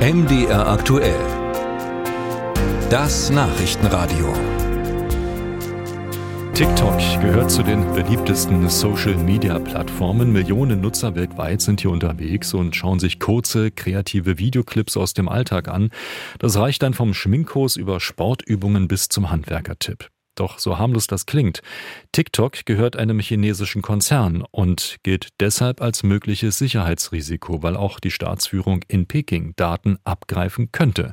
MDR aktuell. Das Nachrichtenradio. TikTok gehört zu den beliebtesten Social-Media-Plattformen. Millionen Nutzer weltweit sind hier unterwegs und schauen sich kurze, kreative Videoclips aus dem Alltag an. Das reicht dann vom Schminkkurs über Sportübungen bis zum Handwerkertipp. Doch so harmlos das klingt, TikTok gehört einem chinesischen Konzern und gilt deshalb als mögliches Sicherheitsrisiko, weil auch die Staatsführung in Peking Daten abgreifen könnte.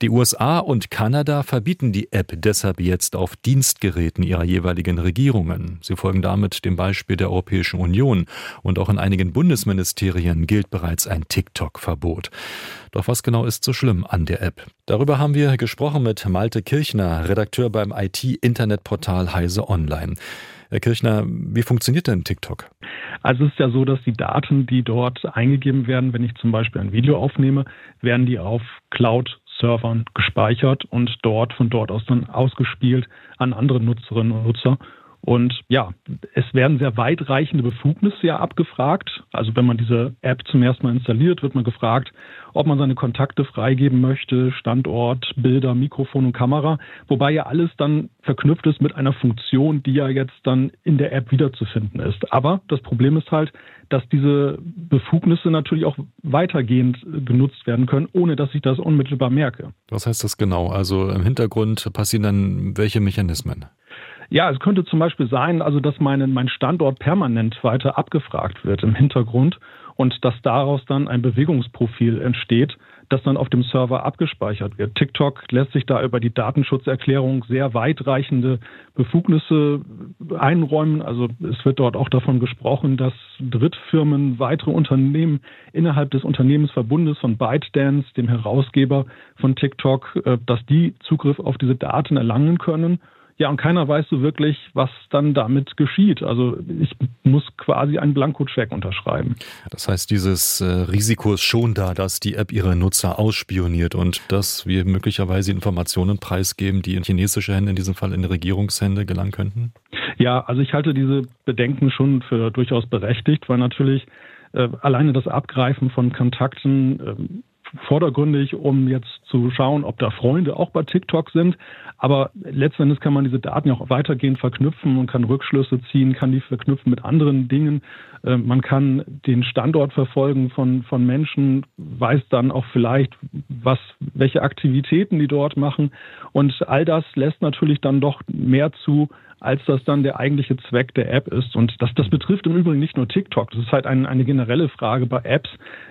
Die USA und Kanada verbieten die App deshalb jetzt auf Dienstgeräten ihrer jeweiligen Regierungen. Sie folgen damit dem Beispiel der Europäischen Union und auch in einigen Bundesministerien gilt bereits ein TikTok-Verbot. Doch was genau ist so schlimm an der App? Darüber haben wir gesprochen mit Malte Kirchner, Redakteur beim IT-Internetportal Heise Online. Herr Kirchner, wie funktioniert denn TikTok? Also es ist ja so, dass die Daten, die dort eingegeben werden, wenn ich zum Beispiel ein Video aufnehme, werden die auf Cloud-Servern gespeichert und dort von dort aus dann ausgespielt an andere Nutzerinnen und Nutzer. Und ja, es werden sehr weitreichende Befugnisse ja abgefragt. Also wenn man diese App zum ersten Mal installiert, wird man gefragt, ob man seine Kontakte freigeben möchte, Standort, Bilder, Mikrofon und Kamera, wobei ja alles dann verknüpft ist mit einer Funktion, die ja jetzt dann in der App wiederzufinden ist. Aber das Problem ist halt, dass diese Befugnisse natürlich auch weitergehend genutzt werden können, ohne dass ich das unmittelbar merke. Was heißt das genau? Also im Hintergrund passieren dann welche Mechanismen? Ja, es könnte zum Beispiel sein, also dass mein, mein Standort permanent weiter abgefragt wird im Hintergrund und dass daraus dann ein Bewegungsprofil entsteht, das dann auf dem Server abgespeichert wird. TikTok lässt sich da über die Datenschutzerklärung sehr weitreichende Befugnisse einräumen. Also es wird dort auch davon gesprochen, dass Drittfirmen, weitere Unternehmen innerhalb des Unternehmensverbundes von ByteDance, dem Herausgeber von TikTok, äh, dass die Zugriff auf diese Daten erlangen können ja, und keiner weiß so wirklich, was dann damit geschieht. Also ich muss quasi einen Blankocheck unterschreiben. Das heißt, dieses äh, Risiko ist schon da, dass die App ihre Nutzer ausspioniert und dass wir möglicherweise Informationen preisgeben, die in chinesische Hände, in diesem Fall in Regierungshände gelangen könnten? Ja, also ich halte diese Bedenken schon für durchaus berechtigt, weil natürlich äh, alleine das Abgreifen von Kontakten äh, vordergründig, um jetzt zu schauen, ob da Freunde auch bei TikTok sind. Aber letzten Endes kann man diese Daten ja auch weitergehend verknüpfen und kann Rückschlüsse ziehen, kann die verknüpfen mit anderen Dingen. Äh, man kann den Standort verfolgen von, von Menschen, weiß dann auch vielleicht, was, welche Aktivitäten die dort machen. Und all das lässt natürlich dann doch mehr zu, als das dann der eigentliche Zweck der App ist. Und das, das betrifft im Übrigen nicht nur TikTok. Das ist halt ein, eine generelle Frage bei Apps,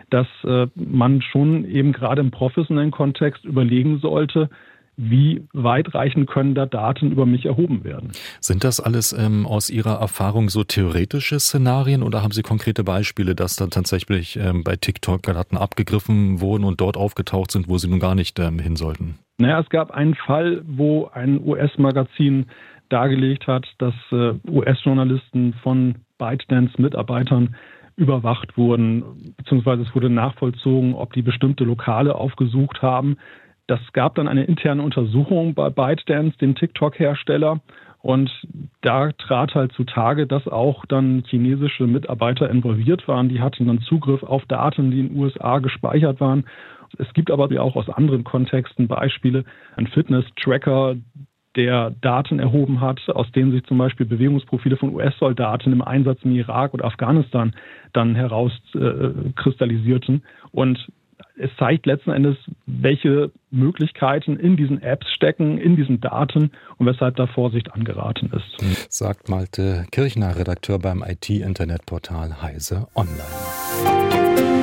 dass äh, man schon eben gerade im professionellen Kontext überlegen sollte, wie weitreichend können da Daten über mich erhoben werden. Sind das alles ähm, aus Ihrer Erfahrung so theoretische Szenarien oder haben Sie konkrete Beispiele, dass dann tatsächlich ähm, bei TikTok Daten abgegriffen wurden und dort aufgetaucht sind, wo sie nun gar nicht ähm, hin sollten? Naja, es gab einen Fall, wo ein US-Magazin dargelegt hat, dass äh, US-Journalisten von ByteDance-Mitarbeitern überwacht wurden, beziehungsweise es wurde nachvollzogen, ob die bestimmte Lokale aufgesucht haben. Das gab dann eine interne Untersuchung bei ByteDance, dem TikTok-Hersteller. Und da trat halt zutage, dass auch dann chinesische Mitarbeiter involviert waren. Die hatten dann Zugriff auf Daten, die in den USA gespeichert waren. Es gibt aber auch aus anderen Kontexten Beispiele. Ein Fitness-Tracker, der Daten erhoben hat, aus denen sich zum Beispiel Bewegungsprofile von US-Soldaten im Einsatz im Irak oder Afghanistan dann herauskristallisierten. Äh, und es zeigt letzten Endes, welche Möglichkeiten in diesen Apps stecken, in diesen Daten und weshalb da Vorsicht angeraten ist. Sagt Malte Kirchner, Redakteur beim IT-Internetportal Heise Online.